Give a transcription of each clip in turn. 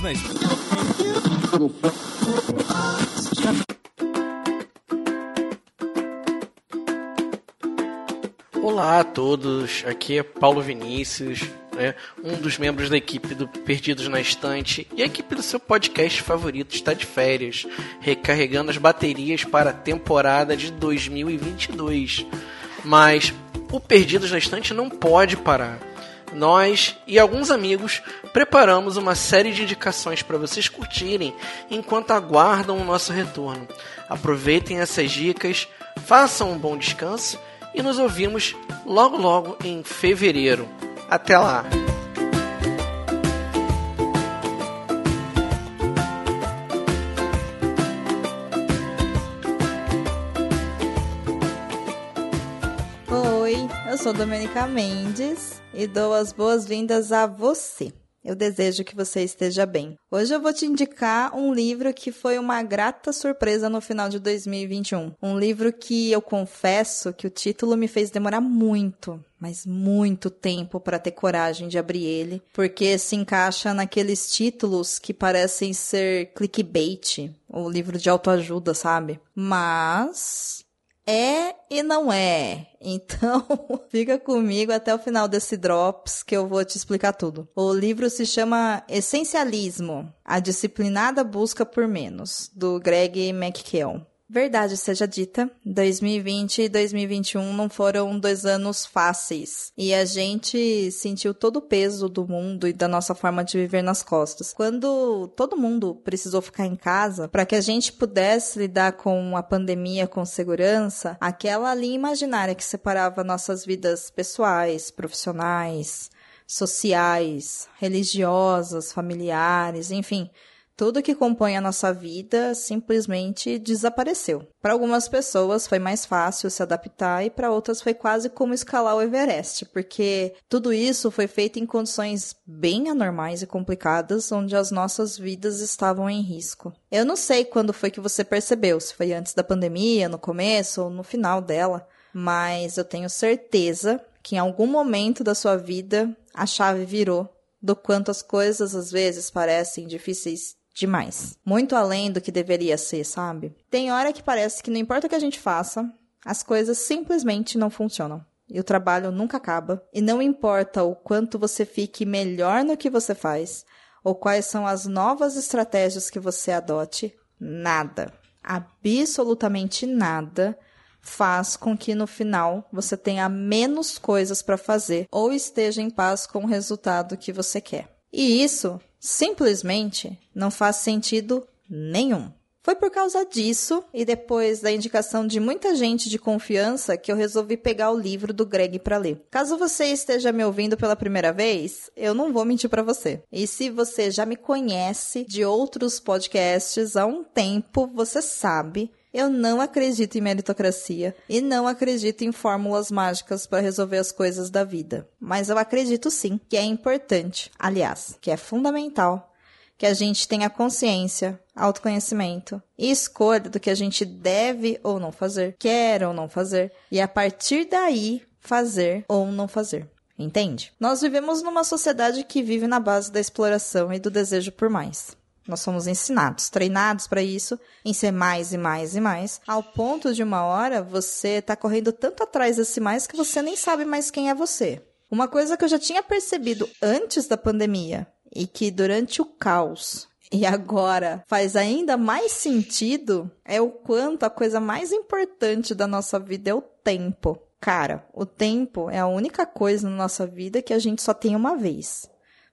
Na Olá a todos, aqui é Paulo Vinícius, né, um dos membros da equipe do Perdidos na Estante e a equipe do seu podcast favorito está de férias, recarregando as baterias para a temporada de 2022. Mas o Perdidos na Estante não pode parar. Nós e alguns amigos preparamos uma série de indicações para vocês curtirem enquanto aguardam o nosso retorno. Aproveitem essas dicas, façam um bom descanso e nos ouvimos logo logo em fevereiro. Até lá! Sou Domenica Mendes e dou as boas-vindas a você. Eu desejo que você esteja bem. Hoje eu vou te indicar um livro que foi uma grata surpresa no final de 2021. Um livro que eu confesso que o título me fez demorar muito, mas muito tempo para ter coragem de abrir ele, porque se encaixa naqueles títulos que parecem ser clickbait, o livro de autoajuda, sabe? Mas é e não é. Então, fica comigo até o final desse Drops que eu vou te explicar tudo. O livro se chama Essencialismo A Disciplinada Busca por Menos, do Greg McKeown. Verdade seja dita, 2020 e 2021 não foram dois anos fáceis. E a gente sentiu todo o peso do mundo e da nossa forma de viver nas costas. Quando todo mundo precisou ficar em casa, para que a gente pudesse lidar com a pandemia com segurança, aquela linha imaginária que separava nossas vidas pessoais, profissionais, sociais, religiosas, familiares, enfim tudo que compõe a nossa vida simplesmente desapareceu. Para algumas pessoas foi mais fácil se adaptar e para outras foi quase como escalar o Everest, porque tudo isso foi feito em condições bem anormais e complicadas, onde as nossas vidas estavam em risco. Eu não sei quando foi que você percebeu, se foi antes da pandemia, no começo ou no final dela, mas eu tenho certeza que em algum momento da sua vida a chave virou do quanto as coisas às vezes parecem difíceis demais. Muito além do que deveria ser, sabe? Tem hora que parece que não importa o que a gente faça, as coisas simplesmente não funcionam. E o trabalho nunca acaba. E não importa o quanto você fique melhor no que você faz, ou quais são as novas estratégias que você adote, nada, absolutamente nada, faz com que no final você tenha menos coisas para fazer ou esteja em paz com o resultado que você quer. E isso simplesmente não faz sentido nenhum. Foi por causa disso e depois da indicação de muita gente de confiança que eu resolvi pegar o livro do Greg para ler. Caso você esteja me ouvindo pela primeira vez, eu não vou mentir para você. E se você já me conhece de outros podcasts há um tempo, você sabe eu não acredito em meritocracia e não acredito em fórmulas mágicas para resolver as coisas da vida. Mas eu acredito sim que é importante, aliás, que é fundamental que a gente tenha consciência, autoconhecimento e escolha do que a gente deve ou não fazer, quer ou não fazer, e a partir daí fazer ou não fazer. Entende? Nós vivemos numa sociedade que vive na base da exploração e do desejo por mais. Nós somos ensinados, treinados para isso, em ser mais e mais e mais, ao ponto de uma hora você tá correndo tanto atrás desse mais que você nem sabe mais quem é você. Uma coisa que eu já tinha percebido antes da pandemia e que durante o caos e agora faz ainda mais sentido é o quanto a coisa mais importante da nossa vida é o tempo. Cara, o tempo é a única coisa na nossa vida que a gente só tem uma vez.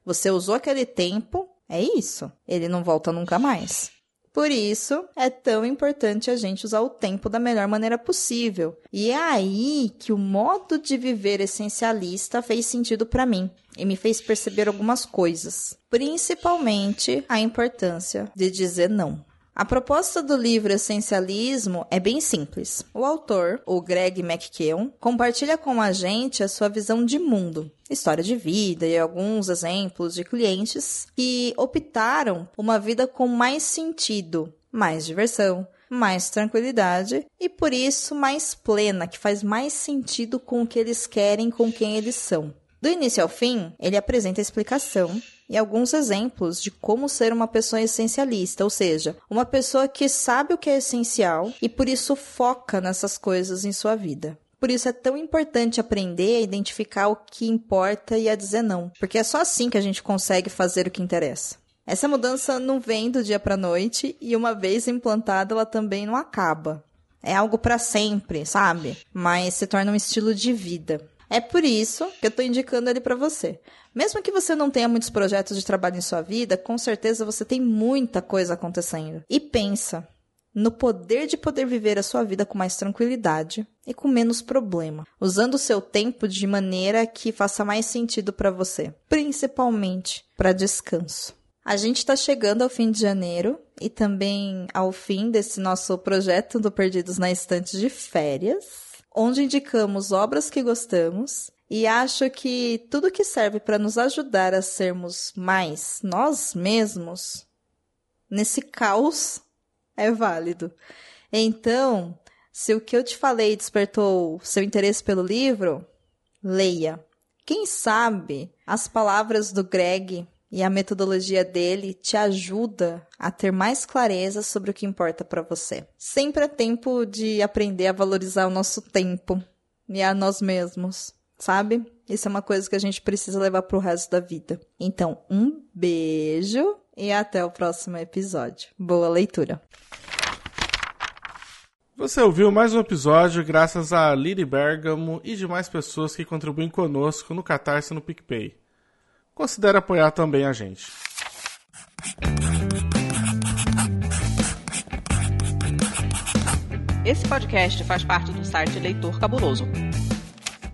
Você usou aquele tempo, é isso. Ele não volta nunca mais. Por isso, é tão importante a gente usar o tempo da melhor maneira possível. E é aí que o modo de viver essencialista fez sentido para mim e me fez perceber algumas coisas, principalmente a importância de dizer não. A proposta do livro Essencialismo é bem simples. O autor, o Greg McKeown, compartilha com a gente a sua visão de mundo, história de vida e alguns exemplos de clientes que optaram por uma vida com mais sentido, mais diversão, mais tranquilidade e por isso mais plena, que faz mais sentido com o que eles querem, com quem eles são. Do início ao fim, ele apresenta a explicação e alguns exemplos de como ser uma pessoa essencialista, ou seja, uma pessoa que sabe o que é essencial e por isso foca nessas coisas em sua vida. Por isso é tão importante aprender a identificar o que importa e a dizer não, porque é só assim que a gente consegue fazer o que interessa. Essa mudança não vem do dia para noite e uma vez implantada ela também não acaba. É algo para sempre, sabe? Mas se torna um estilo de vida. É por isso que eu estou indicando ele para você. Mesmo que você não tenha muitos projetos de trabalho em sua vida, com certeza você tem muita coisa acontecendo. E pensa no poder de poder viver a sua vida com mais tranquilidade e com menos problema, usando o seu tempo de maneira que faça mais sentido para você, principalmente para descanso. A gente está chegando ao fim de janeiro e também ao fim desse nosso projeto do Perdidos na Estante de Férias onde indicamos obras que gostamos e acho que tudo que serve para nos ajudar a sermos mais nós mesmos nesse caos é válido. Então, se o que eu te falei despertou seu interesse pelo livro, leia. Quem sabe as palavras do Greg e a metodologia dele te ajuda a ter mais clareza sobre o que importa para você. Sempre é tempo de aprender a valorizar o nosso tempo e a nós mesmos, sabe? Isso é uma coisa que a gente precisa levar pro resto da vida. Então, um beijo e até o próximo episódio. Boa leitura. Você ouviu mais um episódio graças a Lili Bergamo e demais pessoas que contribuem conosco no Catarse e no PicPay considere apoiar também a gente. Esse podcast faz parte do site Leitor Cabuloso.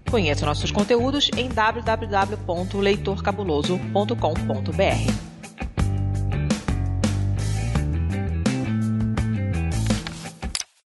Conheça nossos conteúdos em www.leitorcabuloso.com.br.